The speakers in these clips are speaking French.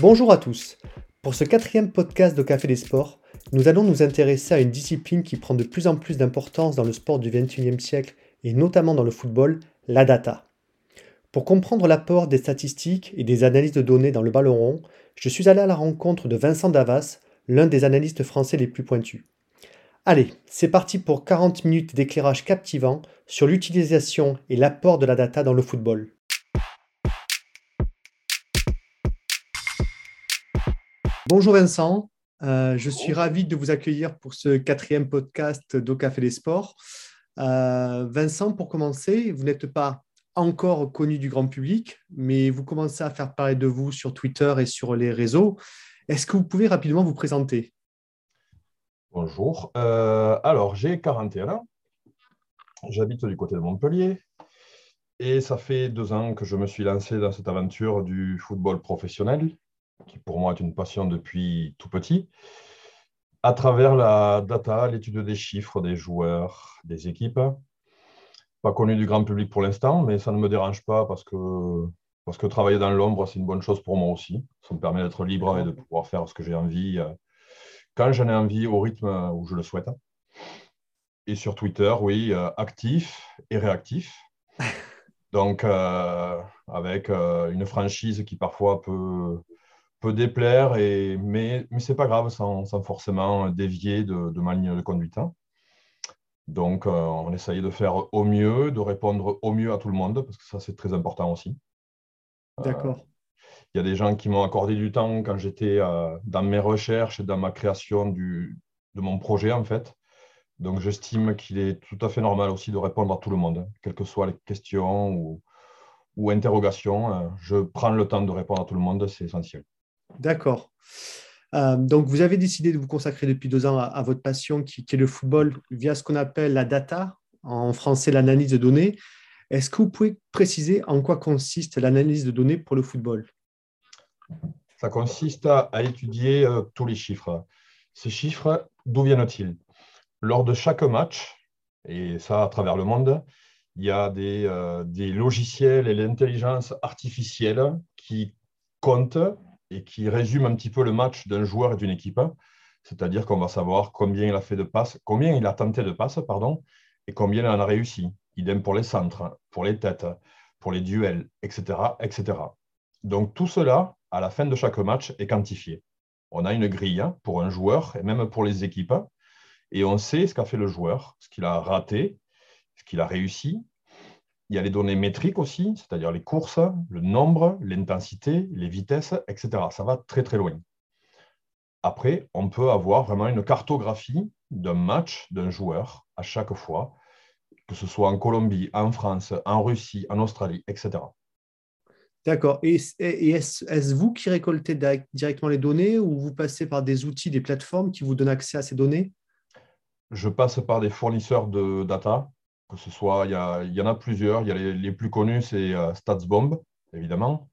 Bonjour à tous. Pour ce quatrième podcast de Café des Sports, nous allons nous intéresser à une discipline qui prend de plus en plus d'importance dans le sport du XXIe siècle et notamment dans le football, la data. Pour comprendre l'apport des statistiques et des analyses de données dans le ballon rond, je suis allé à la rencontre de Vincent Davas, l'un des analystes français les plus pointus. Allez, c'est parti pour 40 minutes d'éclairage captivant sur l'utilisation et l'apport de la data dans le football. Bonjour Vincent, euh, je suis ravi de vous accueillir pour ce quatrième podcast d'Au Café des Sports. Euh, Vincent, pour commencer, vous n'êtes pas encore connu du grand public, mais vous commencez à faire parler de vous sur Twitter et sur les réseaux. Est-ce que vous pouvez rapidement vous présenter? Bonjour. Euh, alors, j'ai 41 ans. J'habite du côté de Montpellier. Et ça fait deux ans que je me suis lancé dans cette aventure du football professionnel, qui pour moi est une passion depuis tout petit, à travers la data, l'étude des chiffres des joueurs, des équipes, pas connu du grand public pour l'instant, mais ça ne me dérange pas parce que, parce que travailler dans l'ombre, c'est une bonne chose pour moi aussi. Ça me permet d'être libre et de pouvoir faire ce que j'ai envie euh, quand j'en ai envie, au rythme où je le souhaite. Et sur Twitter, oui, euh, actif et réactif. Donc, euh, avec une franchise qui parfois peut, peut déplaire, et, mais, mais ce n'est pas grave sans, sans, forcément dévier de, de ma ligne de conduite. Hein. Donc, euh, on essayait de faire au mieux, de répondre au mieux à tout le monde, parce que ça, c'est très important aussi. Euh, D'accord. Il y a des gens qui m'ont accordé du temps quand j'étais euh, dans mes recherches et dans ma création du, de mon projet, en fait. Donc, j'estime qu'il est tout à fait normal aussi de répondre à tout le monde, quelles que soient les questions ou, ou interrogations. je prends le temps de répondre à tout le monde, c'est essentiel. D'accord. Euh, donc, vous avez décidé de vous consacrer depuis deux ans à, votre passion qui, est le football via ce qu'on appelle la data, en français l'analyse de données. Est-ce que vous pouvez préciser en quoi consiste l'analyse de données pour le football? Ça consiste à, étudier euh, tous les chiffres. Ces chiffres, d'où viennent-ils? Lors de chaque match, et ça à travers le monde, il y a des, euh, des logiciels et l'intelligence artificielle qui comptent et qui résume un petit peu le match d'un joueur et d'une équipe. C'est-à-dire qu'on va savoir combien il a fait de passes, combien il a tenté de passes, pardon, et combien il en a réussi. Idem pour les centres, pour les têtes, pour les duels, etc., etc. Donc tout cela, à la fin de chaque match, est quantifié. On a une grille pour un joueur et même pour les équipes, et on sait ce qu'a fait le joueur, ce qu'il a raté, ce qu'il a réussi, il y a les données métriques aussi, c'est-à-dire les courses, le nombre, l'intensité, les vitesses, etc. Ça va très très loin. Après, on peut avoir vraiment une cartographie d'un match, d'un joueur à chaque fois, que ce soit en Colombie, en France, en Russie, en Australie, etc. D'accord. Et, est-ce vous qui récoltez directement les données ou vous passez par des outils, des plateformes qui vous donnent accès à ces données? Je passe par des fournisseurs de data que ce soit, il y, en a plusieurs. Il y a les, plus connus, c'est euh, StatsBomb, évidemment.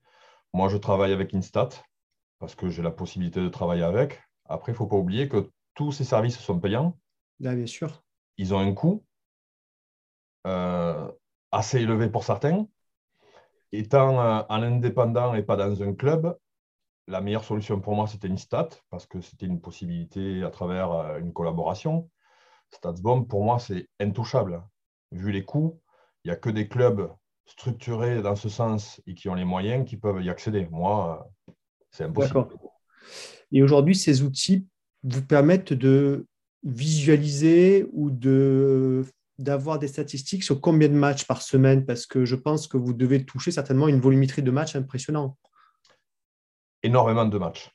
Moi, je travaille avec Instat parce que j'ai la possibilité de travailler avec. Après, il ne faut pas oublier que tous ces services sont payants. bien sûr. Ils ont un coût euh, assez élevé pour certains. Étant euh, en indépendant et pas dans un club, la meilleure solution pour moi, c'était Instat parce que c'était une possibilité à travers une collaboration. StatsBomb, pour moi, c'est intouchable vu les coûts, il n'y a que des clubs structurés dans ce sens et qui ont les moyens qui peuvent y accéder. Moi, c'est impossible. Et aujourd'hui, ces outils vous permettent de visualiser ou de d'avoir des statistiques sur combien de matchs par semaine? Parce que je pense que vous devez toucher certainement une volumétrie de matchs impressionnante. Énormément de matchs.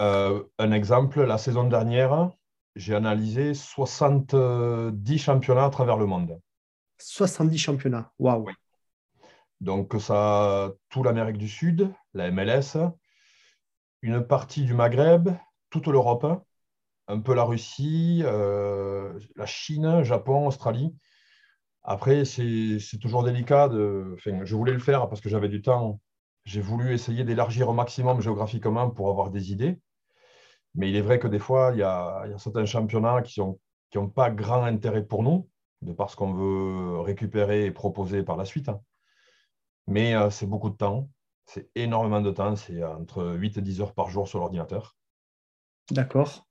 Euh, un exemple, la saison dernière, j'ai analysé 70 championnats à travers le monde. 70 championnats. Waouh. Donc, ça, tout l'Amérique du Sud, la MLS, une partie du Maghreb, toute l'Europe, un peu la Russie, euh, la Chine, Japon, Australie. Après, c'est toujours délicat. Je voulais le faire parce que j'avais du temps. J'ai voulu essayer d'élargir au maximum géographiquement pour avoir des idées. Mais il est vrai que des fois, il y a, certains championnats qui n'ont qui pas grand intérêt pour nous de par ce qu'on veut récupérer et proposer par la suite. Hein. Mais euh, c'est beaucoup de temps, C'est énormément de temps, c'est entre 8 et 10 heures par jour sur l'ordinateur. D'accord.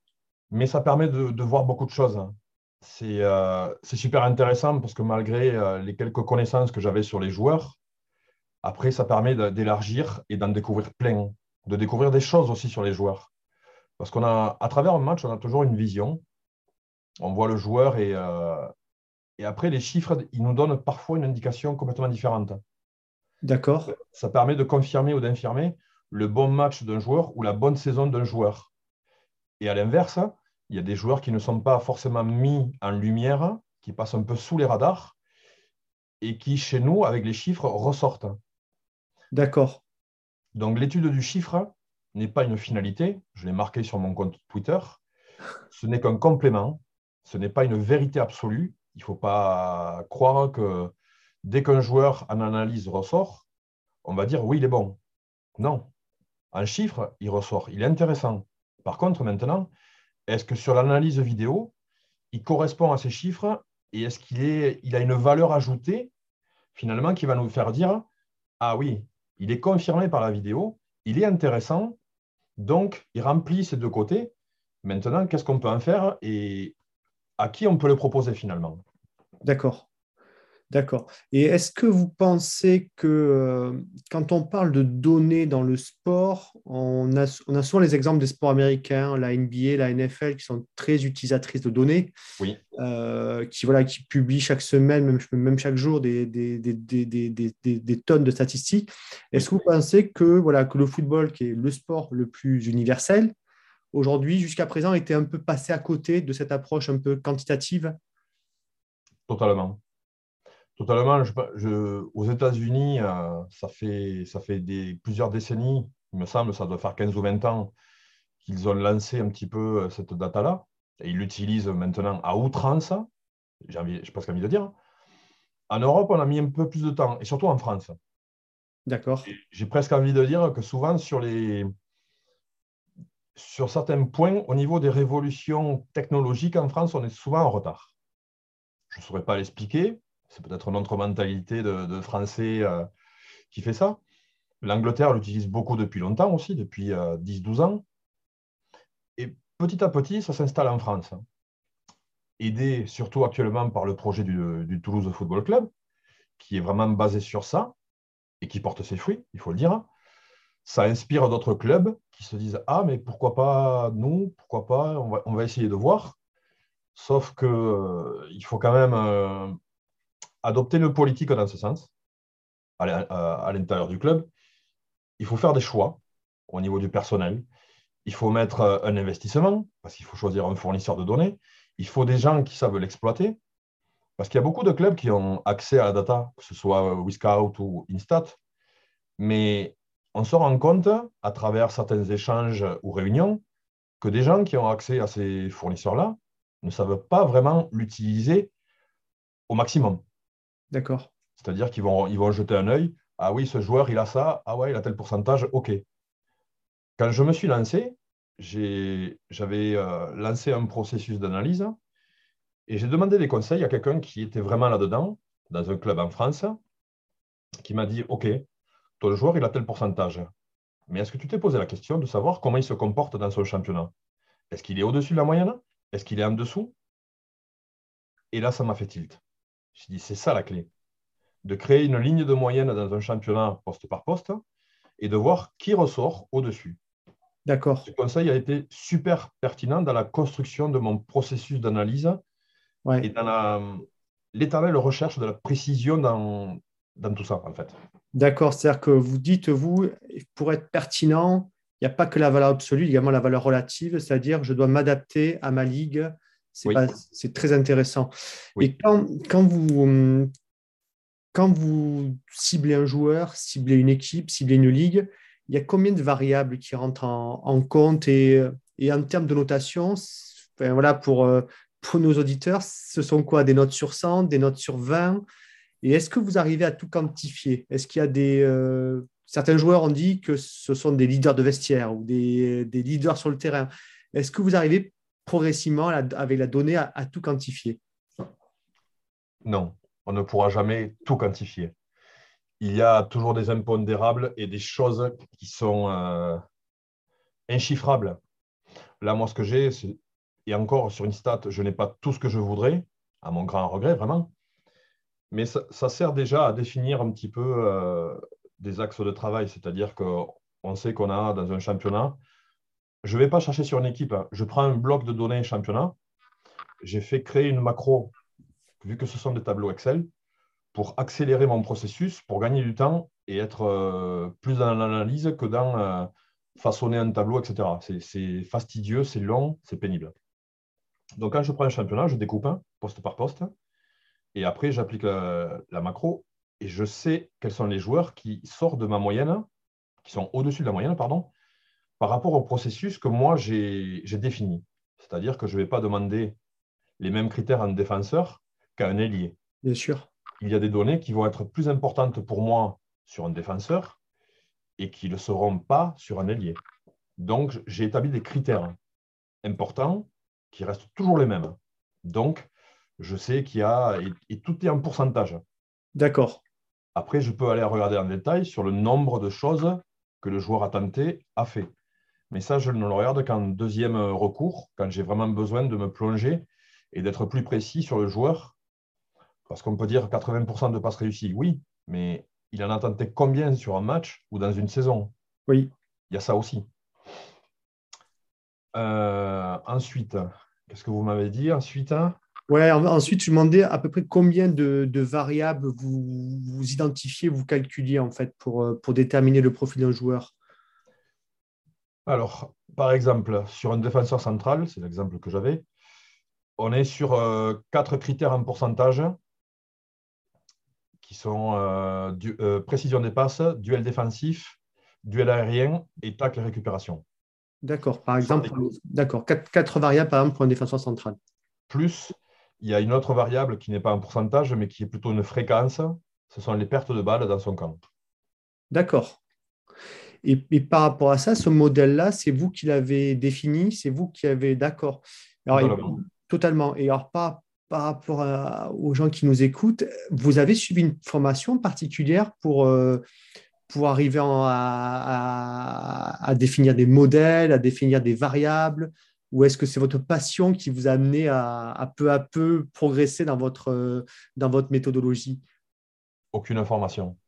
Mais ça permet de, voir beaucoup de choses. Hein. Euh, c'est super intéressant parce que malgré euh, les quelques connaissances que j'avais sur les joueurs, après, ça permet d'élargir et d'en découvrir plein, de découvrir des choses aussi sur les joueurs. Parce qu'on a, à travers un match, on a toujours une vision. On voit le joueur et, euh, et après, les chiffres, ils nous donnent parfois une indication complètement différente. D'accord. Ça permet de confirmer ou d'infirmer le bon match d'un joueur ou la bonne saison d'un joueur. Et à l'inverse, il y a des joueurs qui ne sont pas forcément mis en lumière, qui passent un peu sous les radars et qui, chez nous, avec les chiffres, ressortent. D'accord. Donc l'étude du chiffre n'est pas une finalité, je l'ai marqué sur mon compte Twitter, ce n'est qu'un complément, ce n'est pas une vérité absolue, il ne faut pas croire que dès qu'un joueur en analyse ressort, on va dire oui, il est bon. Non. En chiffre, il ressort, il est intéressant. Par contre, maintenant, est-ce que sur l'analyse vidéo, il correspond à ces chiffres et est-ce qu'il a une valeur ajoutée finalement qui va nous faire dire ah oui, il est confirmé par la vidéo, il est intéressant, donc il remplit ces deux côtés. Maintenant, qu'est-ce qu'on peut en faire à qui on peut le proposer finalement D'accord. D'accord. Et est-ce que vous pensez que euh, quand on parle de données dans le sport, on a, on a, souvent les exemples des sports américains, la NBA, la NFL, qui sont très utilisatrices de données, oui. Euh, qui, voilà, qui publient chaque semaine, même, même chaque jour, des, des, des, des tonnes de statistiques. Est-ce que vous pensez que, voilà, que le football, qui est le sport le plus universel, aujourd'hui, jusqu'à présent, était un peu passé à côté de cette approche un peu quantitative? Totalement. Totalement. Je, aux États-Unis, euh, ça fait, ça fait des, plusieurs décennies, il me semble, ça doit faire 15 ou 20 ans, qu'ils ont lancé un petit peu euh, cette data-là. Et ils l'utilisent maintenant à outrance, j'ai envie, presque envie de dire. En Europe, on a mis un peu plus de temps, et surtout en France. D'accord. J'ai presque envie de dire que souvent, sur, les, sur certains points, au niveau des révolutions technologiques en France, on est souvent en retard. Je ne saurais pas l'expliquer, c'est peut-être notre mentalité de, Français euh, qui fait ça. L'Angleterre l'utilise beaucoup depuis longtemps aussi, depuis 10-12 euh, ans. Et petit à petit, ça s'installe en France. Aidé surtout actuellement par le projet du, Toulouse Football Club, qui est vraiment basé sur ça et qui porte ses fruits, il faut le dire. Ça inspire d'autres clubs qui se disent Ah, mais pourquoi pas nous Pourquoi pas on va, essayer de voir. Sauf qu'il euh, faut quand même adopter une politique dans ce sens, à l'intérieur du club. Il faut faire des choix au niveau du personnel. Il faut mettre euh, un investissement, parce qu'il faut choisir un fournisseur de données. Il faut des gens qui savent l'exploiter, parce qu'il y a beaucoup de clubs qui ont accès à la data, que ce soit Wiscout ou Instat, mais on se rend compte, à travers certains échanges ou réunions, que des gens qui ont accès à ces fournisseurs-là ne savent pas vraiment l'utiliser au maximum. D'accord. C'est-à-dire qu'ils vont, ils vont jeter un œil. Ah oui, ce joueur, il a ça. Ah ouais, il a tel pourcentage. OK. Quand je me suis lancé, j'avais euh, lancé un processus d'analyse et j'ai demandé des conseils à quelqu'un qui était vraiment là-dedans, dans un club en France, qui m'a dit OK, ton joueur, il a tel pourcentage. Mais est-ce que tu t'es posé la question de savoir comment il se comporte dans son championnat? Est-ce qu'il est au-dessus de la moyenne? Est-ce qu'il est en dessous? Et là, ça m'a fait tilt. Je dit, c'est ça la clé. De créer une ligne de moyenne dans un championnat poste par poste et de voir qui ressort au-dessus. D'accord. Ce conseil a été super pertinent dans la construction de mon processus d'analyse et dans l'éternelle recherche de la précision dans, dans tout ça, en fait. D'accord. C'est-à-dire que vous dites, vous, pour être pertinent, il n'y a pas que la valeur absolue, également la valeur relative, c'est-à-dire je dois m'adapter à ma ligue, c'est très intéressant. Et quand, quand, vous, quand vous ciblez un joueur, ciblez une équipe, ciblez une ligue, il y a combien de variables qui rentrent en, compte et, et, en termes de notation, voilà, pour, euh, pour nos auditeurs, ce sont quoi? Des notes sur 100, des notes sur 20 Et est-ce que vous arrivez à tout quantifier? Est-ce qu'il y a des... Euh, certains joueurs ont dit que ce sont des leaders de vestiaire ou des, des leaders sur le terrain. Est-ce que vous arrivez progressivement avec la donnée à, tout quantifier? Non, on ne pourra jamais tout quantifier. il y a toujours des impondérables et des choses qui sont euh, inchiffrables. Là, moi, ce que j'ai, et encore sur une stat, je n'ai pas tout ce que je voudrais, à mon grand regret, vraiment. Mais ça, sert déjà à définir un petit peu euh, des axes de travail, c'est-à-dire qu'on sait qu'on a dans un championnat, je ne vais pas chercher sur une équipe, hein. je prends un bloc de données championnat, j'ai fait créer une macro, vu que ce sont des tableaux Excel, pour accélérer mon processus, pour gagner du temps et être euh, plus dans l'analyse que dans euh, façonner un tableau, etc. C'est fastidieux, c'est long, c'est pénible. Donc, quand je prends un championnat, je découpe un poste par poste et après, j'applique la, macro et je sais quels sont les joueurs qui sortent de ma moyenne, qui sont au-dessus de la moyenne, pardon, par rapport au processus que moi j'ai défini. C'est-à-dire que je ne vais pas demander les mêmes critères à un défenseur qu'à un ailier. Bien sûr il y a des données qui vont être plus importantes pour moi sur un défenseur et qui ne le seront pas sur un ailier. Donc, j'ai établi des critères importants qui restent toujours les mêmes. Donc, je sais qu'il y a, et, tout est en pourcentage. D'accord. Après, je peux aller regarder en détail sur le nombre de choses que le joueur a tenté, a fait. Mais ça, je ne le regarde qu'en deuxième recours, quand j'ai vraiment besoin de me plonger et d'être plus précis sur le joueur parce qu'on peut dire 80% de passes réussies, oui, mais il en a tenté combien sur un match ou dans une saison? Oui. Il y a ça aussi. Euh, ensuite, qu'est-ce que vous m'avez dit? Ensuite hein Ouais, ensuite, je demandais à peu près combien de, variables vous, vous, identifiez, vous calculiez en fait pour, euh, pour déterminer le profil d'un joueur. Alors, par exemple, sur un défenseur central, c'est l'exemple que j'avais, on est sur euh, quatre critères en pourcentage qui sont euh, euh, précision des passes, duel défensif, duel aérien et tacle et récupération. D'accord, par exemple, d'accord, quatre, variables par exemple pour un défenseur central. Plus, il y a une autre variable qui n'est pas un pourcentage, mais qui est plutôt une fréquence, ce sont les pertes de balles dans son camp. D'accord. Et, par rapport à ça, ce modèle-là, c'est vous qui l'avez défini, c'est vous qui avez d'accord. Totalement. totalement. Et alors, pas, par rapport aux gens qui nous écoutent, vous avez suivi une formation particulière pour, euh, pour arriver à, définir des modèles, à définir des variables Ou est-ce que c'est votre passion qui vous a amené à, peu à peu progresser dans votre, dans votre méthodologie? Aucune information.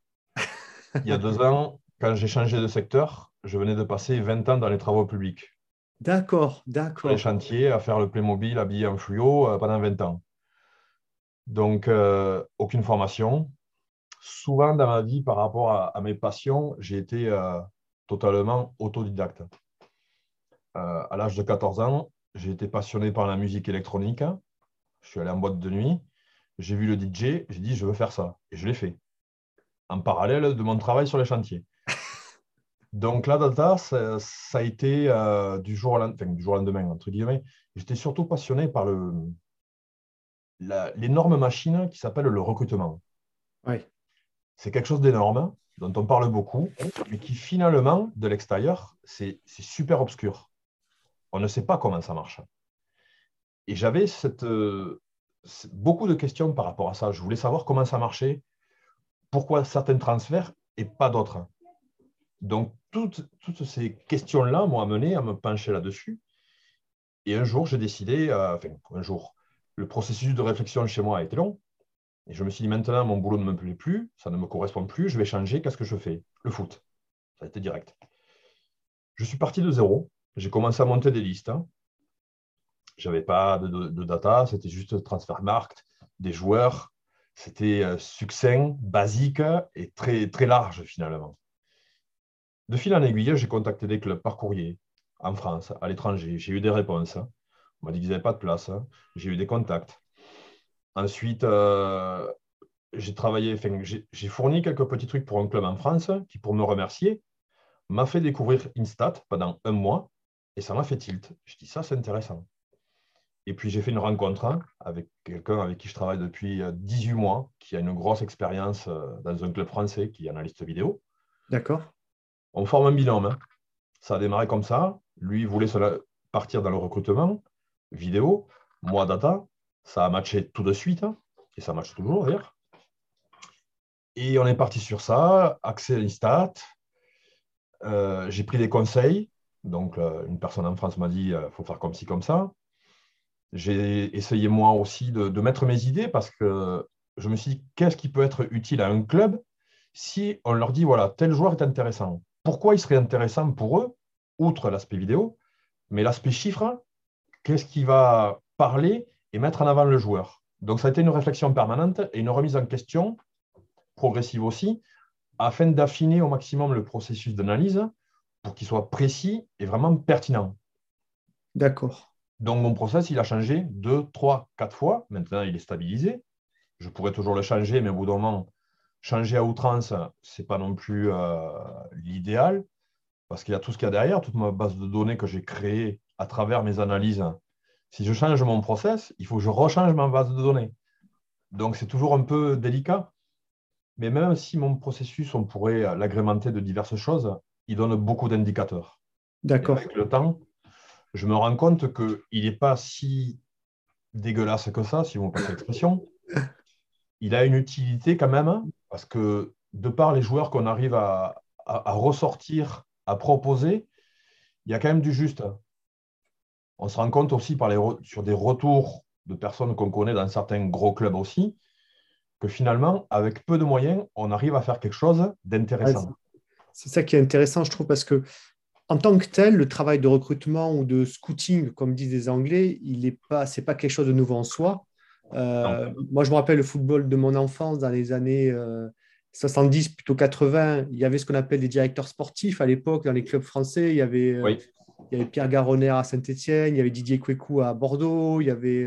Il y a deux ans, quand j'ai changé de secteur, je venais de passer 20 ans dans les travaux publics. D'accord, d'accord. Les chantiers, à faire le Playmobil habillé en fluo euh, pendant 20 ans. Donc, euh, aucune formation. Souvent dans ma vie, par rapport à, mes passions, j'ai été euh, totalement autodidacte. Euh, à l'âge de 14 ans, j'ai été passionné par la musique électronique. Je suis allé en boîte de nuit. J'ai vu le DJ, j'ai dit je veux faire ça. Et je l'ai fait. En parallèle de mon travail sur les chantiers. Donc la data, ça, a été du, jour au du jour au lendemain, entre guillemets. J'étais surtout passionné par l'énorme machine qui s'appelle le recrutement. C'est quelque chose d'énorme, dont on parle beaucoup, mais qui finalement, de l'extérieur, c'est super obscur. On ne sait pas comment ça marche. Et j'avais euh, beaucoup de questions par rapport à ça. Je voulais savoir comment ça marchait, pourquoi certains transferts et pas d'autres. Donc, toutes, toutes ces questions-là m'ont amené à me pencher là-dessus. Et un jour, j'ai décidé, euh, enfin, un jour, le processus de réflexion chez moi a été long. Et je me suis dit, maintenant, mon boulot ne me plaît plus, ça ne me correspond plus, je vais changer, qu'est-ce que je fais? Le foot. Ça a été direct. Je suis parti de zéro. J'ai commencé à monter des listes. Hein. Je n'avais pas de, data, c'était juste transfer market, des joueurs. C'était euh, succinct, basique et très, très large finalement. De fil en aiguille, j'ai contacté des clubs par courrier en France, à l'étranger. J'ai eu des réponses. On m'a dit qu'ils n'avaient pas de place. Hein. J'ai eu des contacts. Ensuite, euh, j'ai travaillé, j'ai fourni quelques petits trucs pour un club en France qui, pour me remercier, m'a fait découvrir Instat pendant un mois et ça m'a fait tilt. Je dis ça, c'est intéressant. Et puis j'ai fait une rencontre avec quelqu'un avec qui je travaille depuis 18 euh, mois, qui a une grosse expérience euh, dans un club français, qui est analyste vidéo. D'accord. On forme un binôme. Hein. Ça a démarré comme ça. Lui voulait partir dans le recrutement vidéo, moi data, ça a matché tout de suite, hein, et ça marche toujours d'ailleurs. Et on est parti sur ça, accès à l'Instat. Euh, j'ai pris des conseils. Donc, euh, une personne en France m'a dit, il euh, faut faire comme ci, comme ça. J'ai essayé moi aussi de, de, mettre mes idées parce que je me suis dit, qu'est-ce qui peut être utile à un club si on leur dit, voilà, tel joueur est intéressant. Pourquoi il serait intéressant pour eux, outre l'aspect vidéo, mais l'aspect chiffre, qu'est-ce qui va parler et mettre en avant le joueur? Donc, ça a été une réflexion permanente et une remise en question progressive aussi, afin d'affiner au maximum le processus d'analyse pour qu'il soit précis et vraiment pertinent. D'accord. Donc mon process, il a changé deux, trois, quatre fois. Maintenant, il est stabilisé. Je pourrais toujours le changer, mais au bout d'un moment, changer à outrance, ce n'est pas non plus euh, l'idéal, parce qu'il y a tout ce qu'il y a derrière, toute ma base de données que j'ai créée à travers mes analyses. Si je change mon process, il faut que je rechange ma base de données. Donc c'est toujours un peu délicat. Mais même si mon processus, on pourrait l'agrémenter de diverses choses, il donne beaucoup d'indicateurs. D'accord. Avec le temps, je me rends compte qu'il n'est pas si dégueulasse que ça, si vous me passez l'expression. Il a une utilité quand même, parce que de par les joueurs qu'on arrive à, ressortir, à proposer, il y a quand même du juste. On se rend compte aussi par les sur des retours de personnes qu'on connaît dans certains gros clubs aussi, que finalement, avec peu de moyens, on arrive à faire quelque chose d'intéressant. C'est ça qui est intéressant, je trouve, parce que en tant que tel, le travail de recrutement ou de scouting, comme disent les Anglais, il n'est pas, c'est pas quelque chose de nouveau en soi. Euh, moi, je me rappelle le football de mon enfance dans les années 70, euh, plutôt 80. Il y avait ce qu'on appelle des directeurs sportifs à l'époque dans les clubs français. Il y avait, euh, il y avait Pierre Garonner à Saint-Etienne, il y avait Didier Kwekou à Bordeaux, il y avait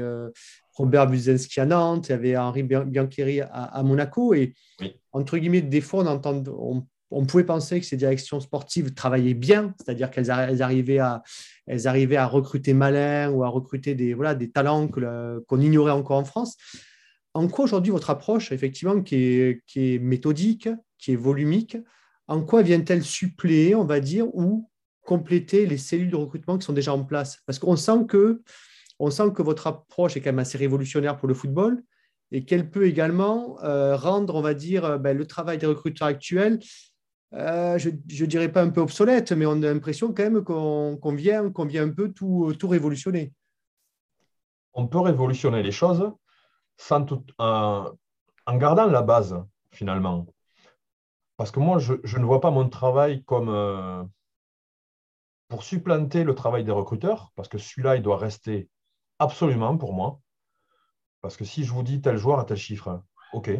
Robert Buzenski à Nantes, il y avait Henri Biancheri à, Monaco. Et entre guillemets, des fois, on, on, pouvait penser que ces directions sportives travaillaient bien, c'est-à-dire qu'elles arrivaient, à, recruter malin ou à recruter des, voilà, des talents qu'on ignorait encore en France. En quoi aujourd'hui votre approche, effectivement, qui est, méthodique, qui est volumique, en quoi vient-elle suppléer, on va dire, ou compléter les cellules de recrutement qui sont déjà en place? Parce qu'on sent que on sent que votre approche est quand même assez révolutionnaire pour le football et qu'elle peut également euh, rendre, on va dire, euh, ben, le travail des recruteurs actuels, euh, je ne dirais pas un peu obsolète, mais on a l'impression quand même qu'on vient, qu'on vient un peu tout, tout révolutionner. On peut révolutionner les choses sans tout, en gardant la base, finalement. Parce que moi, je, ne vois pas mon travail comme pour supplanter le travail des recruteurs, parce que celui-là, il doit rester Absolument pour moi. Parce que si je vous dis tel joueur a tel chiffre, OK.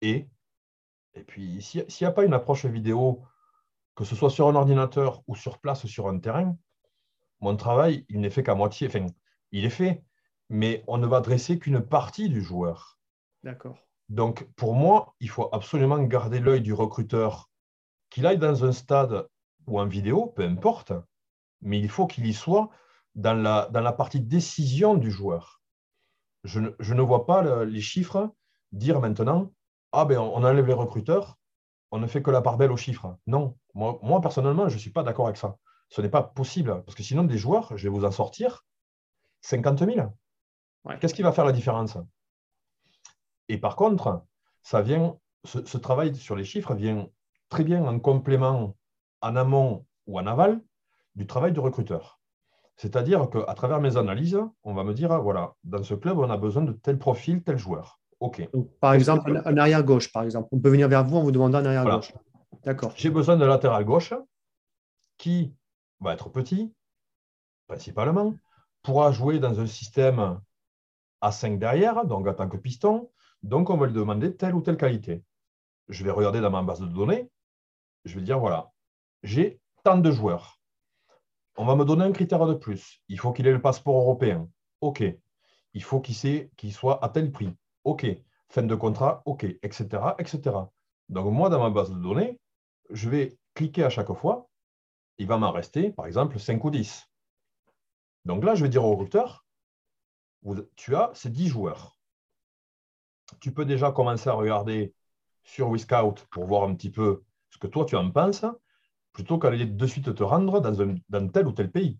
Et, et puis, s'il n'y a pas une approche vidéo, que ce soit sur un ordinateur ou sur place sur un terrain, mon travail, il n'est fait qu'à moitié. Enfin, il est fait, mais on ne va dresser qu'une partie du joueur. D'accord. Donc, pour moi, il faut absolument garder l'œil du recruteur, qu'il aille dans un stade ou en vidéo, peu importe, mais il faut qu'il y soit dans la, dans la partie décision du joueur. Je ne, je ne vois pas les chiffres dire maintenant Ah, ben on enlève les recruteurs, on ne fait que la part belle aux chiffres. Non, moi, moi personnellement, je ne suis pas d'accord avec ça. Ce n'est pas possible, parce que sinon, des joueurs, je vais vous en sortir 50 000. Qu'est-ce qui va faire la différence? Et par contre, ça vient, ce, ce, travail sur les chiffres vient très bien en complément, en amont ou en aval, du travail de recruteur. C'est-à-dire qu'à travers mes analyses, on va me dire, voilà, dans ce club, on a besoin de tel profil, tel joueur. OK. par exemple, un, arrière-gauche, par exemple. On peut venir vers vous en vous demandant un arrière-gauche. D'accord. J'ai besoin de latéral gauche qui va être petit, principalement, pourra jouer dans un système à 5 derrière, donc en tant que piston. Donc, on va lui demander telle ou telle qualité. Je vais regarder dans ma base de données. Je vais dire, voilà, j'ai tant de joueurs on va me donner un critère de plus. Il faut qu'il ait le passeport européen. OK. Il faut qu'il soit à tel prix. OK. Fin de contrat, OK, etc., etc. Donc, moi, dans ma base de données, je vais cliquer à chaque fois. Il va m'en rester, par exemple, 5 ou 10. Donc là, je vais dire au recruteur, tu as ces 10 joueurs. Tu peux déjà commencer à regarder sur WeScout pour voir un petit peu ce que toi, tu en penses plutôt qu'aller de suite te rendre dans, un, tel ou tel pays.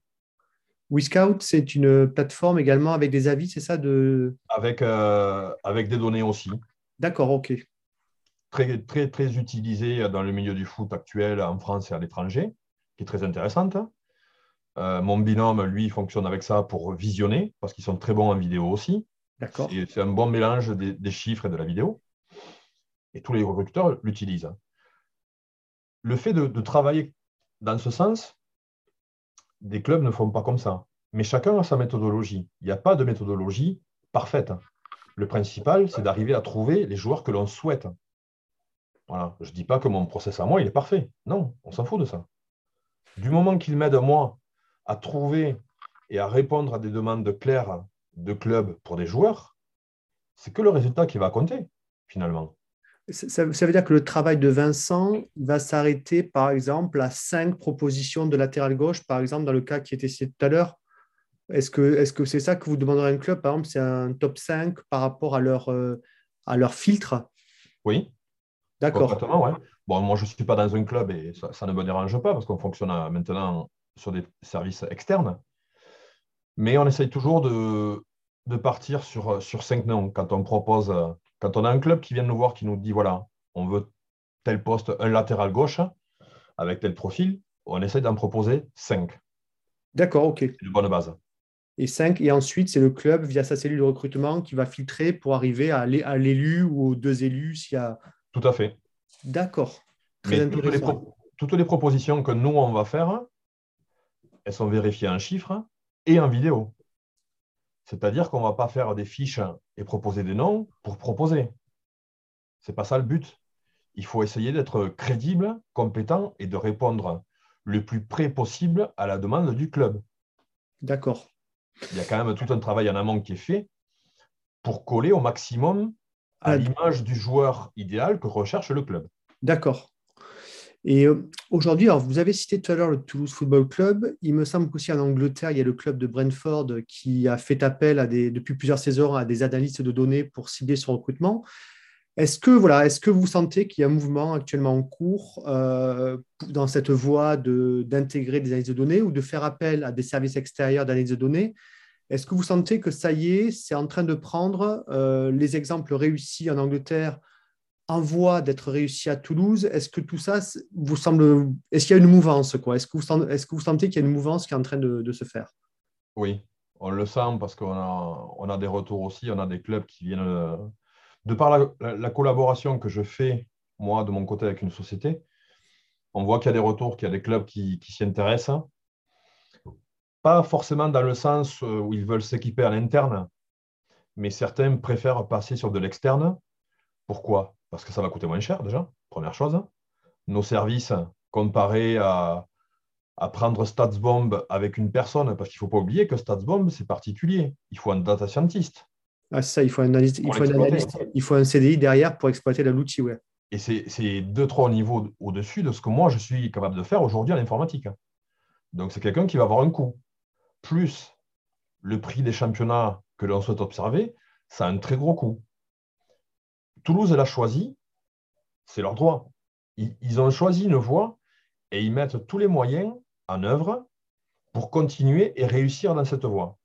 WeScout, c'est une plateforme également avec des avis, c'est ça de... avec, euh, avec des données aussi. D'accord, ok. très, très, très utilisée dans le milieu du foot actuel en France et à l'étranger, qui est très intéressante. Euh, mon binôme, lui, fonctionne avec ça pour visionner, parce qu'ils sont très bons en vidéo aussi. D'accord. C'est un bon mélange des, chiffres et de la vidéo. Et tous les recruteurs l'utilisent. Le fait de, travailler dans ce sens, des clubs ne font pas comme ça. Mais chacun a sa méthodologie. Il n'y a pas de méthodologie parfaite. Le principal, c'est d'arriver à trouver les joueurs que l'on souhaite. Voilà. Je ne dis pas que mon process à moi, il est parfait. Non, on s'en fout de ça. Du moment qu'il m'aide, moi, à trouver et à répondre à des demandes claires de clubs pour des joueurs, c'est que le résultat qui va compter, finalement. Ça, veut dire que le travail de Vincent va s'arrêter, par exemple, à cinq propositions de latéral gauche, par exemple, dans le cas qui était cité tout à l'heure. Est-ce que c'est ça que vous demanderez à un club? Par exemple, c'est un top 5 par rapport à leur, euh, à leur filtre? Oui. D'accord. Ouais. Bon, moi, je ne suis pas dans un club et ça, ça ne me dérange pas parce qu'on fonctionne maintenant sur des services externes. Mais on essaye toujours de, de partir sur, sur cinq noms. Quand on propose, quand on a un club qui vient nous voir, qui nous dit voilà, on veut tel poste, un latéral gauche avec tel profil, on essaie d'en proposer cinq. D'accord, ok. C'est une bonne base. Et cinq, et ensuite, c'est le club, via sa cellule de recrutement, qui va filtrer pour arriver à l'élu ou aux deux élus s'il y a. Tout à fait. D'accord. Très intéressant. toutes les propositions que nous, on va faire, elles sont vérifiées en chiffres et en vidéo. C'est-à-dire qu'on ne va pas faire des fiches et proposer des noms pour proposer. Ce n'est pas ça le but. Il faut essayer d'être crédible, compétent et de répondre le plus près possible à la demande du club. D'accord. Il y a quand même tout un travail en amont qui est fait pour coller au maximum à l'image du joueur idéal que recherche le club. D'accord. Et euh, aujourd'hui, vous avez cité tout à l'heure le Toulouse Football Club. Il me semble qu'aussi en Angleterre, il y a le club de Brentford qui a fait appel à des, depuis plusieurs saisons à des analystes de données pour cibler son recrutement. Est-ce que, voilà, est-ce que vous sentez qu'il y a un mouvement actuellement en cours euh, dans cette voie d'intégrer des analyses de données ou de faire appel à des services extérieurs d'analyse de données? Est-ce que vous sentez que ça y est, c'est en train de prendre euh, les exemples réussis en Angleterre en voie d'être réussi à Toulouse. Est-ce que tout ça vous semble. Est-ce qu'il y a une mouvance quoi? Est-ce que, vous sentez, qu'il y a une mouvance qui est en train de, se faire? Oui, on le sent parce qu'on a, on a des retours aussi. On a des clubs qui viennent. Euh, de par la, collaboration que je fais, moi, de mon côté, avec une société, on voit qu'il y a des retours, qu'il y a des clubs qui, qui s'y intéressent. Pas forcément dans le sens euh, où ils veulent s'équiper à l'interne, mais certains préfèrent passer sur de l'externe. Pourquoi? Parce que ça va coûter moins cher déjà, première chose. Nos services comparés à, à prendre StatsBomb avec une personne, parce qu'il ne faut pas oublier que StatsBomb, c'est particulier. Il faut un data scientist. Ah, c'est ça, il faut, un analyste, il, faut un analyste, il faut un CDI derrière pour exploiter l'outil. Ouais. Et c'est deux, trois niveaux au-dessus de ce que moi, je suis capable de faire aujourd'hui en informatique. Donc, c'est quelqu'un qui va avoir un coût. Plus le prix des championnats que l'on souhaite observer, ça a un très gros coût. Toulouse l'a choisi, c'est leur droit. Ils, ont choisi une voie et ils mettent tous les moyens en œuvre pour continuer et réussir dans cette voie.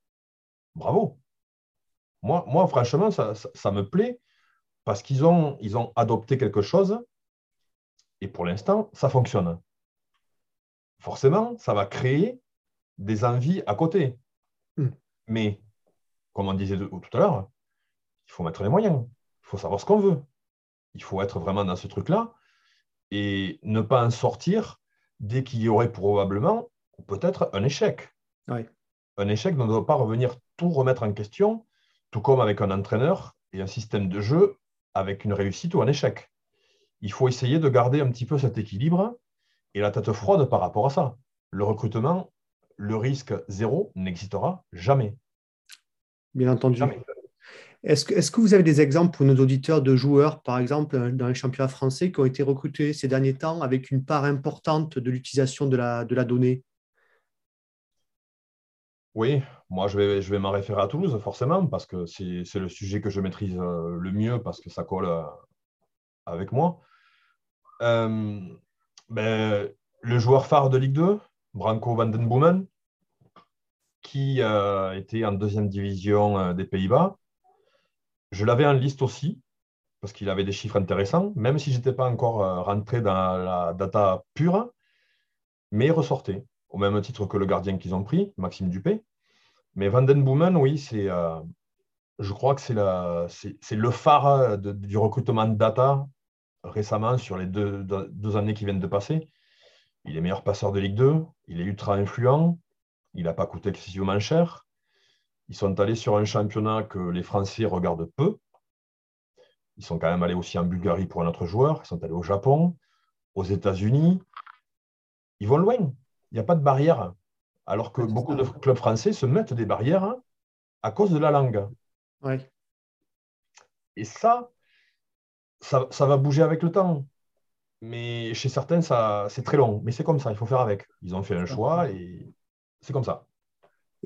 Bravo. Moi, moi franchement, ça, me plaît parce qu'ils ont, ils ont adopté quelque chose et pour l'instant, ça fonctionne. Forcément, ça va créer des envies à côté. Hmm. Mais, comme on disait tout à l'heure, il faut mettre les moyens. Il faut savoir ce qu'on veut. Il faut être vraiment dans ce truc-là et ne pas en sortir dès qu'il y aurait probablement peut-être un échec. Un échec ne doit pas revenir tout remettre en question, tout comme avec un entraîneur et un système de jeu avec une réussite ou un échec. Il faut essayer de garder un petit peu cet équilibre et la tête froide par rapport à ça. Le recrutement, le risque zéro n'existera jamais. Bien entendu. Est-ce que, vous avez des exemples pour nos auditeurs de joueurs, par exemple, dans les championnats français, qui ont été recrutés ces derniers temps avec une part importante de l'utilisation de la, donnée? Oui, moi je vais, je vais m'en référer à Toulouse, forcément, parce que c'est le sujet que je maîtrise euh, le mieux, parce que ça colle euh, avec moi. Euh, ben, le joueur phare de Ligue 2, Branko van den Boomen, qui était en deuxième division des Pays-Bas, je l'avais en liste aussi, parce qu'il avait des chiffres intéressants, même si je n'étais pas encore euh, rentré dans la data pure, mais il ressortait, au même titre que le gardien qu'ils ont pris, Maxime Dupé. Mais Vanden Boomen, oui, c'est, euh, je crois que c'est, le phare du recrutement de data récemment sur les deux, deux, années qui viennent de passer. Il est meilleur passeur de Ligue 2, il est ultra influent, il n'a pas coûté excessivement cher. Ils sont allés sur un championnat que les Français regardent peu. Ils sont quand même allés aussi en Bulgarie pour un autre joueur. Ils sont allés au Japon, aux États-Unis. Ils vont loin. Il n'y a pas de barrière. Alors que beaucoup de clubs français se mettent des barrières à cause de la langue. Et ça, ça, ça, va bouger avec le temps. Mais chez certains, ça, c'est très long. Mais c'est comme ça, il faut faire avec. Ils ont fait un choix et c'est comme ça.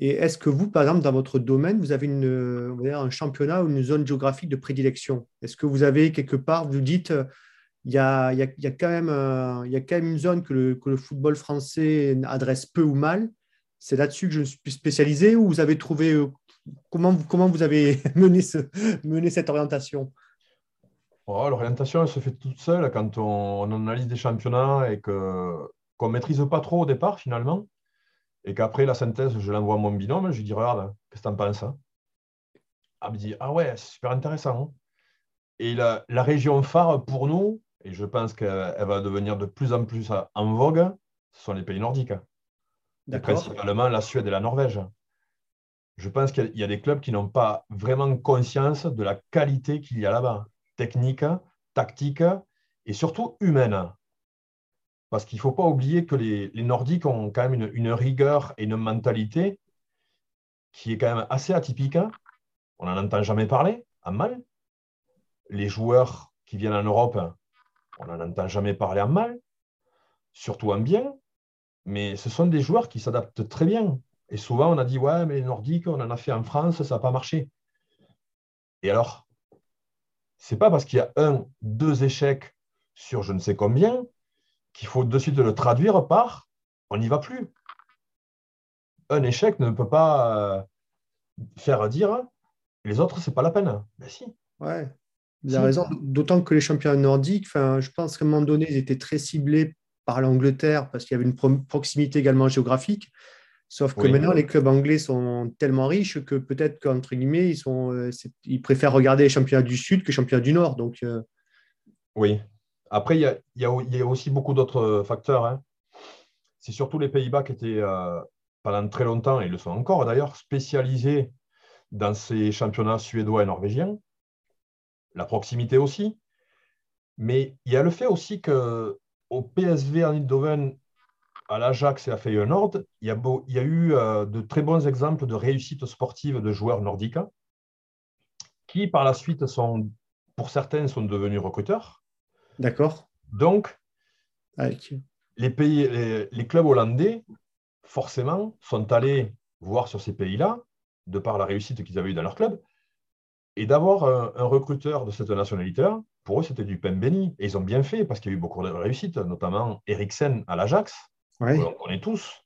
Et est-ce que vous, par exemple, dans votre domaine, vous avez un championnat ou une zone géographique de prédilection? Est-ce que vous avez quelque part, vous dites, il y a, quand, même, une zone que le, football français adresse peu ou mal? C'est là-dessus que je suis spécialisé ou vous avez trouvé comment, comment vous avez mené, ce, mené cette orientation? Oh, L'orientation, elle se fait toute seule quand on analyse des championnats et qu'on ne maîtrise pas trop au départ, finalement et qu'après la synthèse, je l'envoie à mon binôme, je lui dis Regarde, qu'est-ce que tu en penses hein? Ah, Il me dit Ah ouais, c'est super intéressant. Hein. et la, région phare pour nous, et je pense qu'elle va devenir de plus en plus en vogue, ce sont les pays nordiques. principalement la Suède et la Norvège. Je pense qu'il y a des clubs qui n'ont pas vraiment conscience de la qualité qu'il y a là-bas, technique, tactique et surtout humaine. Parce qu'il ne faut pas oublier que les, Nordiques ont quand même une, rigueur et une mentalité qui est quand même assez atypique. On n'en entend jamais parler, en mal. Les joueurs qui viennent en Europe, on n'en entend jamais parler en mal, surtout en bien. Mais ce sont des joueurs qui s'adaptent très bien. Et souvent, on a dit, ouais, mais les Nordiques, on en a fait en France, ça n'a pas marché. Et alors, ce n'est pas parce qu'il y a un, deux échecs sur je ne sais combien qu'il faut de suite le traduire par on n'y va plus. Un échec ne peut pas euh, faire dire les autres, c'est pas la peine. Mais ben si. Ouais, vous avez raison. D'autant que les championnats nordiques, je pense qu'à un moment donné, ils étaient très ciblés par l'Angleterre parce qu'il y avait une proximité également géographique. Sauf que maintenant, les clubs anglais sont tellement riches que peut-être qu'entre guillemets, ils, sont, euh, ils préfèrent regarder les championnats du Sud que les championnats du Nord. Donc, euh, Oui, après, il y a, aussi beaucoup d'autres euh, facteurs. Hein. C'est surtout les Pays-Bas qui étaient, euh, pendant très longtemps, et ils le sont encore d'ailleurs, spécialisés dans ces championnats suédois et norvégiens. La proximité aussi. Mais il y a le fait aussi qu'au PSV Eindhoven, à l'Ajax et à Feyenoord, il y a, il y a eu euh, de très bons exemples de réussite sportive de joueurs nordiques qui, par la suite, sont, pour certains, sont devenus recruteurs D'accord. Donc, les, pays, les, clubs hollandais, forcément, sont allés voir sur ces pays-là, de par la réussite qu'ils avaient eue dans leur club, et d'avoir un, recruteur de cette nationalité-là, pour eux, c'était du pain béni. Et ils ont bien fait, parce qu'il y a eu beaucoup de réussites, notamment Eriksen à l'Ajax, ouais. on connaît tous.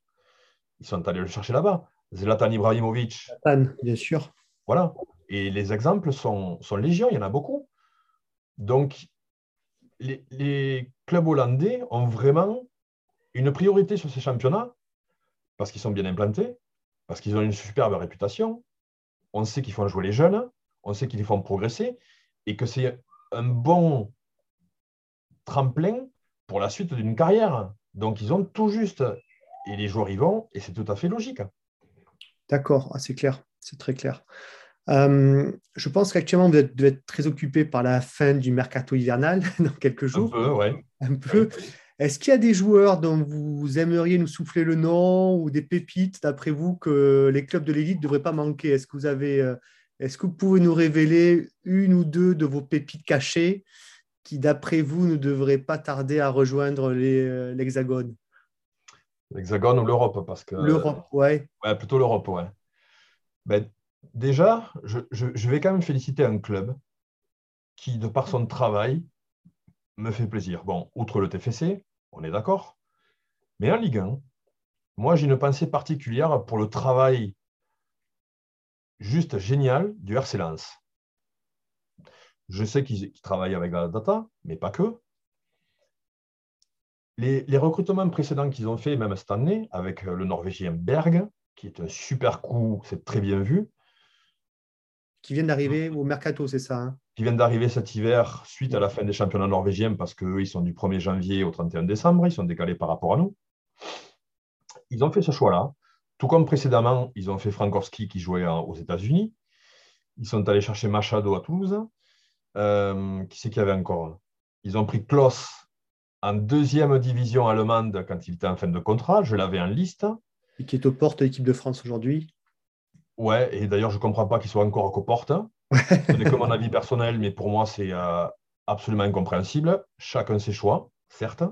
Ils sont allés le chercher là-bas. Zlatan Ibrahimovic. Zlatan, bien sûr. Voilà. Et les exemples sont, sont légion, il y en a beaucoup. Donc, les, clubs hollandais ont vraiment une priorité sur ces championnats parce qu'ils sont bien implantés, parce qu'ils ont une superbe réputation. On sait qu'ils font jouer les jeunes, on sait qu'ils les font progresser et que c'est un bon tremplin pour la suite d'une carrière. Donc, ils ont tout juste. Et les joueurs y vont et c'est tout à fait logique. D'accord, ah, c'est clair, c'est très clair. Euh, je pense qu'actuellement, vous devez être très occupé par la fin du mercato hivernal dans quelques jours. Un peu, ouais. Un peu. Est-ce qu'il y a des joueurs dont vous aimeriez nous souffler le nom ou des pépites, d'après vous, que les clubs de l'élite ne devraient pas manquer? Est-ce que vous avez, euh, est-ce que vous pouvez nous révéler une ou deux de vos pépites cachées qui, d'après vous, ne devraient pas tarder à rejoindre euh, l'Hexagone? L'Hexagone ou l'Europe parce que L'Europe, ouais. Ouais, plutôt l'Europe, ouais. Ben, déjà, je, vais quand même féliciter un club qui, de par son travail, me fait plaisir. Bon, outre le TFC, on est d'accord. Mais en Ligue 1, moi, j'ai une pensée particulière pour le travail juste génial du RC Lens. Je sais qu'ils travaillent avec la data, mais pas que. Les, recrutements précédents qu'ils ont fait, même cette année, avec le Norvégien Berg, qui est un super coup, c'est très bien vu. Qui viennent d'arriver au mercato, c'est ça hein? Qui viennent d'arriver cet hiver suite à la fin des championnats norvégiens, parce qu'eux, ils sont du 1er janvier au 31 décembre, ils sont décalés par rapport à nous. Ils ont fait ce choix-là. Tout comme précédemment, ils ont fait Frankowski qui jouait aux États-Unis. Ils sont allés chercher Machado à Toulouse. Euh, qui c'est qu'il y avait encore? Ils ont pris Klaus en deuxième division allemande quand il était en fin de contrat. Je l'avais en liste. Et qui est aux portes de l'équipe de France aujourd'hui. Ouais, et d'ailleurs, je ne comprends pas qu'il soit encore aux portes. Ce n'est que mon avis personnel, mais pour moi, c'est euh, absolument incompréhensible. Chacun ses choix, certes.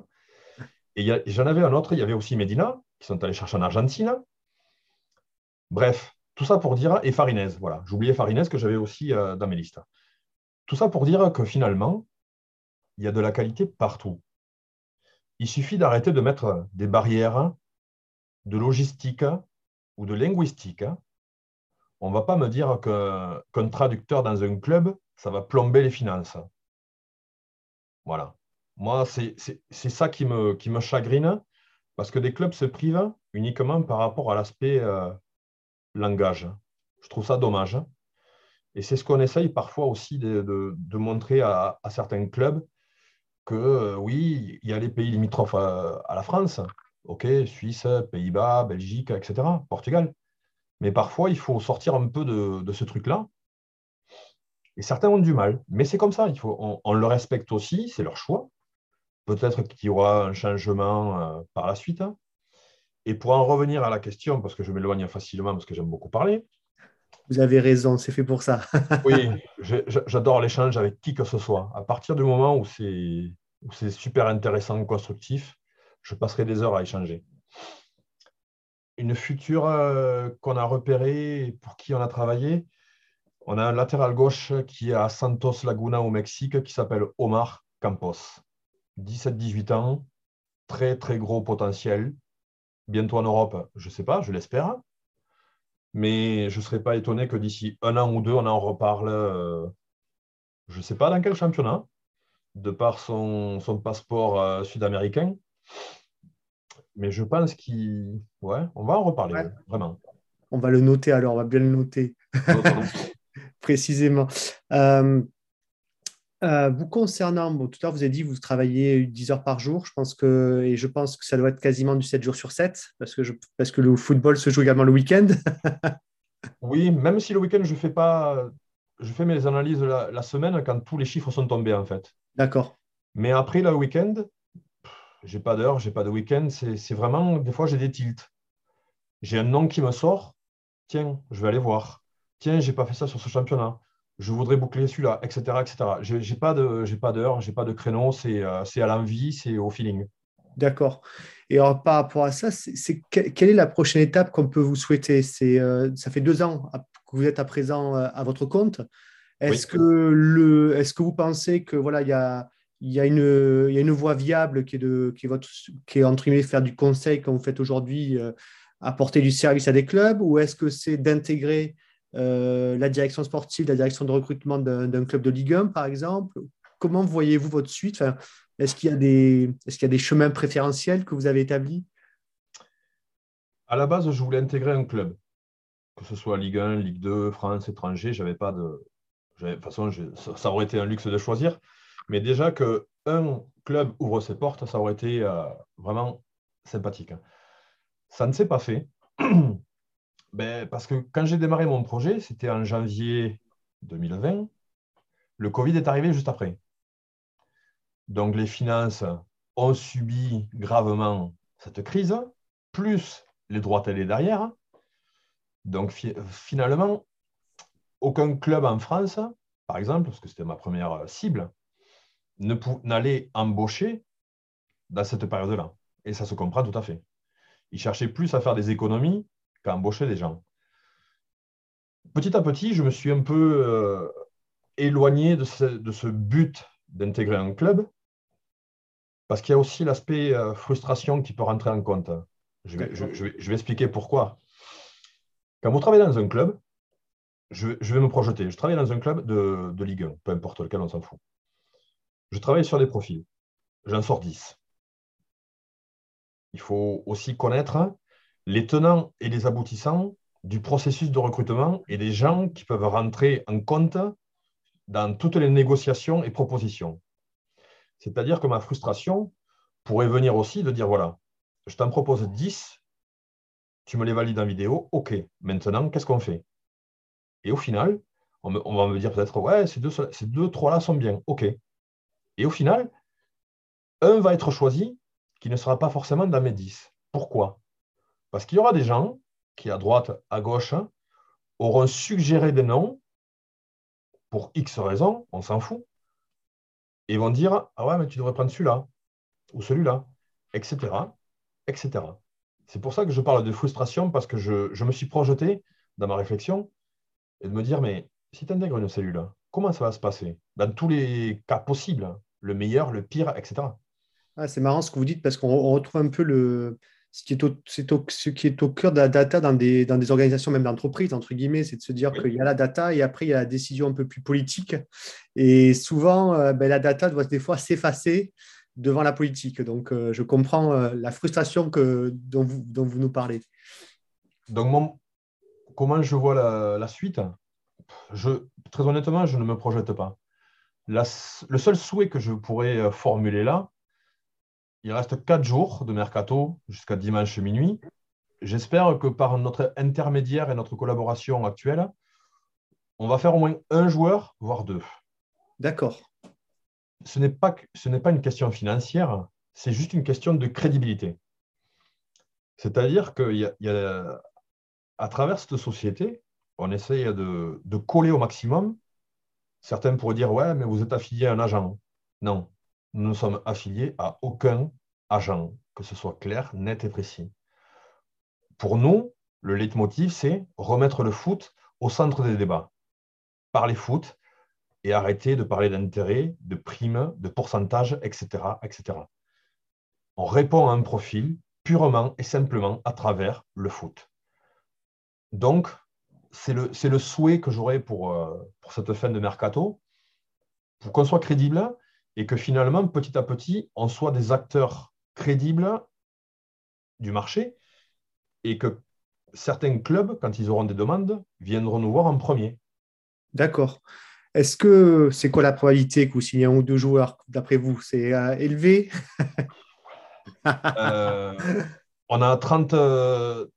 Et j'en avais un autre, il y avait aussi Medina, qui sont allés chercher en Argentine. Bref, tout ça pour dire, et Farinez, voilà, j'oubliais Farinez que j'avais aussi euh, dans mes listes. Tout ça pour dire que finalement, il y a de la qualité partout. Il suffit d'arrêter de mettre des barrières de logistique ou de linguistique. On ne va pas me dire qu'un traducteur dans un club, ça va plomber les finances. Voilà. Moi, c'est ça qui me, chagrine, parce que des clubs se privent uniquement par rapport à l'aspect euh, langage. Je trouve ça dommage. Et c'est ce qu'on essaye parfois aussi de, montrer à, certains clubs que euh, oui, il y a les pays limitrophes à, la France, ok, Suisse, Pays-Bas, Belgique, etc., Portugal. Mais parfois, il faut sortir un peu de, ce truc-là. Et certains ont du mal. Mais c'est comme ça, il faut, on, le respecte aussi, c'est leur choix. Peut-être qu'il y aura un changement euh, par la suite. Et pour en revenir à la question, parce que je m'éloigne facilement, parce que j'aime beaucoup parler, vous avez raison, c'est fait pour ça. oui, j'adore l'échange avec qui que ce soit. À partir du moment où c'est super intéressant, constructif, je passerai des heures à échanger. Une future euh, qu'on a repérée, pour qui on a travaillé, on a un latéral gauche qui est à Santos Laguna au Mexique, qui s'appelle Omar Campos. 17-18 ans, très très gros potentiel. Bientôt en Europe, je ne sais pas, je l'espère. Mais je ne serais pas étonné que d'ici un an ou deux, on en reparle, euh, je ne sais pas dans quel championnat, de par son, passeport euh, sud-américain. Mais je pense qu'on ouais, on va en reparler, vraiment. On va le noter alors, on va bien le noter. Précisément. Euh, euh, vous concernant, tout à l'heure, vous avez dit que vous travaillez 10 heures par jour. Je pense que, et je pense que ça doit être quasiment du 7 jours sur 7, parce que, je, parce que le football se joue également le week-end. oui, même si le week-end, je fais pas, je fais mes analyses la, semaine quand tous les chiffres sont tombés, en fait. D'accord. Mais après le week-end, j'ai pas d'heure, j'ai pas de week-end. C'est vraiment, des fois, j'ai des tilts. J'ai un nom qui me sort. Tiens, je vais aller voir. Tiens, j'ai pas fait ça sur ce championnat je voudrais boucler celui-là, etc. etc. Je n'ai pas d'heure, je n'ai pas de créneau, euh, c'est à l'envie, c'est au feeling. D'accord. Et alors, par rapport à ça, c'est quelle est la prochaine étape qu'on peut vous souhaiter? C'est euh, Ça fait deux ans que vous êtes à présent euh, à votre compte. Est-ce que, le, est que vous pensez que voilà, il y a, une, y a une voie viable qui est, de, qui est, entre guillemets faire du conseil comme vous faites aujourd'hui, apporter du service à des clubs, ou est-ce que c'est d'intégrer euh, la direction sportive, la direction de recrutement d'un club de Ligue 1, par exemple? Comment voyez-vous votre suite? Est-ce qu'il y, a des, chemins préférentiels que vous avez établis? À la base, je voulais intégrer un club, que ce soit Ligue 1, Ligue 2, France, étranger. J'avais pas. De toute façon, ça aurait été un luxe de choisir. Mais déjà qu'un club ouvre ses portes, ça aurait été euh, vraiment sympathique. Ça ne s'est pas fait. Ben, parce que quand j'ai démarré mon projet, c'était en janvier 2020. Le Covid est arrivé juste après. Donc les finances ont subi gravement cette crise, plus les droits télé derrière. Donc finalement, aucun club en France, par exemple, parce que c'était ma première cible, n'allait embaucher dans cette période-là. Et ça se comprend tout à fait. Ils cherchaient plus à faire des économies qu'à embaucher des gens. Petit à petit, je me suis un peu euh, éloigné de ce, but d'intégrer un club, parce qu'il y a aussi l'aspect euh, frustration qui peut rentrer en compte. Je vais, expliquer pourquoi. Quand vous travaillez dans un club, je, vais me projeter. Je travaille dans un club de, Ligue 1, peu importe lequel, on s'en fout. Je travaille sur des profils. J'en sors 10. Il faut aussi connaître les tenants et les aboutissants du processus de recrutement et des gens qui peuvent rentrer en compte dans toutes les négociations et propositions. C'est-à-dire que ma frustration pourrait venir aussi de dire, voilà, je t'en propose 10, tu me les valides en vidéo, ok, maintenant, qu'est-ce qu'on fait? Et au final, on, va me dire peut-être, ouais, ces deux, ces deux trois-là sont bien, ok. Et au final, un va être choisi qui ne sera pas forcément dans mes 10. Pourquoi? Parce qu'il y aura des gens qui, à droite, à gauche, auront suggéré des noms pour X raisons, on s'en fout, et vont dire Ah ouais, mais tu devrais prendre celui-là, ou celui-là, etc. etc. C'est pour ça que je parle de frustration, parce que je, me suis projeté dans ma réflexion et de me dire Mais si tu intègres une cellule, comment ça va se passer? Dans tous les cas possibles, le meilleur, le pire, etc. Ah, c'est marrant ce que vous dites, parce qu'on retrouve un peu le, ce qui, est au, ce qui est au cœur de la data dans des, dans des organisations, même d'entreprise, entre guillemets, c'est de se dire qu'il y a la data et après il y a la décision un peu plus politique. Et souvent, euh, ben, la data doit des fois s'effacer devant la politique. Donc, euh, je comprends euh, la frustration que, dont, vous, dont vous nous parlez. Donc, comment je vois la, suite? Je, Très honnêtement, je ne me projette pas. le seul souhait que je pourrais formuler là, il reste quatre jours de mercato jusqu'à dimanche minuit. J'espère que par notre intermédiaire et notre collaboration actuelle, on va faire au moins un joueur, voire deux. D'accord. Ce n'est pas, ce n'est pas une question financière, c'est juste une question de crédibilité. C'est-à-dire qu'à travers cette société, on essaye de, coller au maximum. Certains pourraient dire Ouais, mais vous êtes affilié à un agent. Non, nous ne sommes affiliés à aucun agent, que ce soit clair, net et précis. Pour nous, le leitmotiv, c'est remettre le foot au centre des débats. Parler foot et arrêter de parler d'intérêt, de primes, de pourcentage, etc., etc. On répond à un profil purement et simplement à travers le foot. Donc, c'est le, le, souhait que j'aurais pour, euh, pour cette fin de mercato, pour qu'on soit crédible et que finalement, petit à petit, on soit des acteurs crédibles du marché et que certains clubs, quand ils auront des demandes, viendront nous voir en premier. D'accord. Est-ce que c'est quoi la probabilité que vous signez un ou deux joueurs d'après vous? C'est euh, élevé? Euh, On a 30,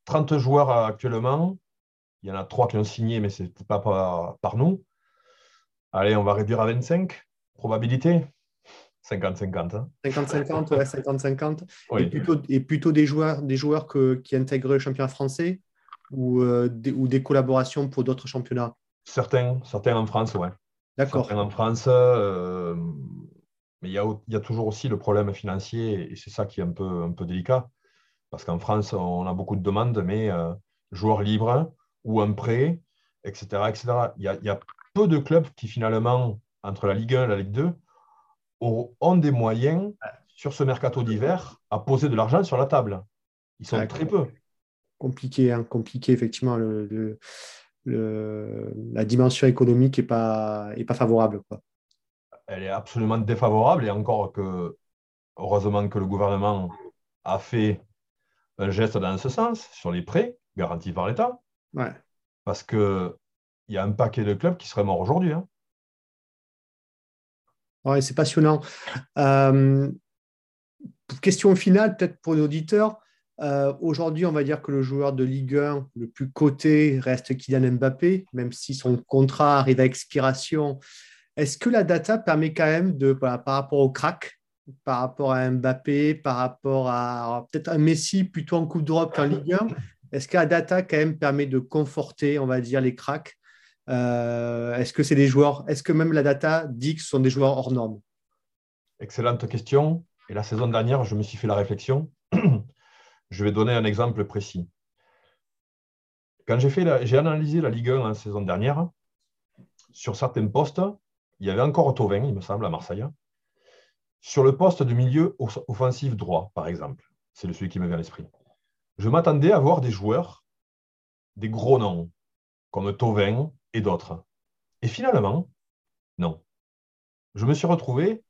30 joueurs actuellement. Il y en a trois qui ont signé, mais ce n'est pas par, par nous. Allez, on va réduire à 25. Probabilité 50-50. 50-50, ouais, 50-50. Et, plutôt, et plutôt des joueurs, des joueurs que, qui intègrent le championnat français ou, euh, des, ou des collaborations pour d'autres championnats? Certains, certains en France, ouais. D'accord. Certains en France, euh, mais il y, a, il y, a, toujours aussi le problème financier et c'est ça qui est un peu, un peu délicat. Parce qu'en France, on a beaucoup de demandes, mais euh, joueurs libres ou un prêt, etc. etc. Il, y a, il y a peu de clubs qui finalement, entre la Ligue 1 et la Ligue 2, ont des moyens sur ce mercato d'hiver à poser de l'argent sur la table. Ils sont très peu. Compliqué, hein, compliqué effectivement. Le, la dimension économique n'est pas, est pas favorable. Quoi. Elle est absolument défavorable et encore que, heureusement que le gouvernement a fait un geste dans ce sens sur les prêts garantis par l'État. Ouais. Parce qu'il y a un paquet de clubs qui seraient morts aujourd'hui. Hein. Ouais, c'est passionnant. Euh, question finale, peut-être pour l'auditeur. Euh, Aujourd'hui, on va dire que le joueur de Ligue 1 le plus coté reste Kylian Mbappé, même si son contrat arrive à expiration. Est-ce que la data permet quand même de, par rapport au crack, par rapport à Mbappé, par rapport à peut-être un Messi plutôt en Coupe d'Europe qu'en Ligue 1, est-ce que la data quand même permet de conforter, on va dire, les cracks euh, est-ce que c'est des joueurs Est-ce que même la data dit que ce sont des joueurs hors normes? Excellente question. Et la saison dernière, je me suis fait la réflexion. je vais donner un exemple précis. Quand j'ai, analysé la Ligue 1 la saison dernière, sur certains postes, il y avait encore Tovin, il me semble, à Marseille. Sur le poste de milieu offensif droit, par exemple, c'est celui qui me vient à l'esprit. Je m'attendais à voir des joueurs, des gros noms, comme Tovin et d'autres. Et finalement, non. Je me suis retrouvé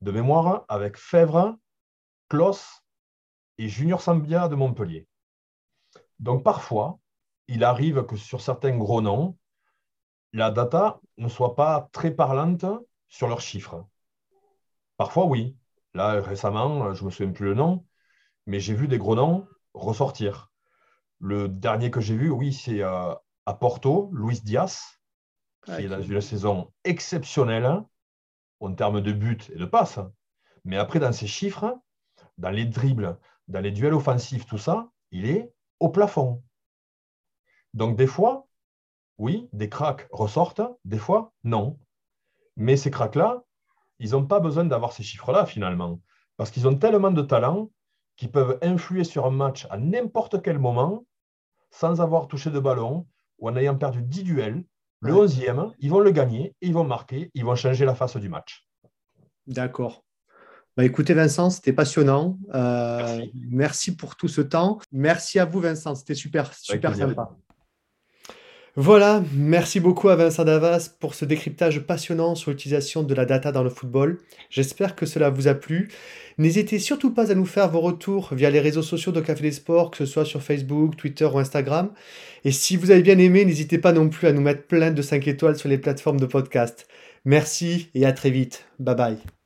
de mémoire avec Fèvre, Klos et Junior Sambia de Montpellier. Donc parfois, il arrive que sur certains gros noms, la data ne soit pas très parlante sur leurs chiffres. Parfois, oui. Là, récemment, je ne me souviens plus le nom, mais j'ai vu des gros noms ressortir. Le dernier que j'ai vu, oui, c'est euh, à Porto, Luis Diaz, qui est dans une saison exceptionnelle en termes de buts et de passes. Mais après, dans ses chiffres, dans les dribbles, dans les duels offensifs, tout ça, il est au plafond. Donc, des fois, oui, des cracks ressortent, des fois, non. Mais ces cracks-là, ils n'ont pas besoin d'avoir ces chiffres-là, finalement, parce qu'ils ont tellement de talent qu'ils peuvent influer sur un match à n'importe quel moment sans avoir touché de ballon ou en ayant perdu 10 duels. Le 11e, ils vont le gagner, ils vont marquer, ils vont changer la face du match. D'accord. Bah, écoutez, Vincent, c'était passionnant. Euh, merci. pour tout ce temps. Merci à vous, Vincent. C'était super, super sympa. Voilà, merci beaucoup à Vincent Davas pour ce décryptage passionnant sur l'utilisation de la data dans le football. J'espère que cela vous a plu. N'hésitez surtout pas à nous faire vos retours via les réseaux sociaux de Café des Sports, que ce soit sur Facebook, Twitter ou Instagram. Et si vous avez bien aimé, n'hésitez pas non plus à nous mettre plein de 5 étoiles sur les plateformes de podcast. Merci et à très vite. Bye bye.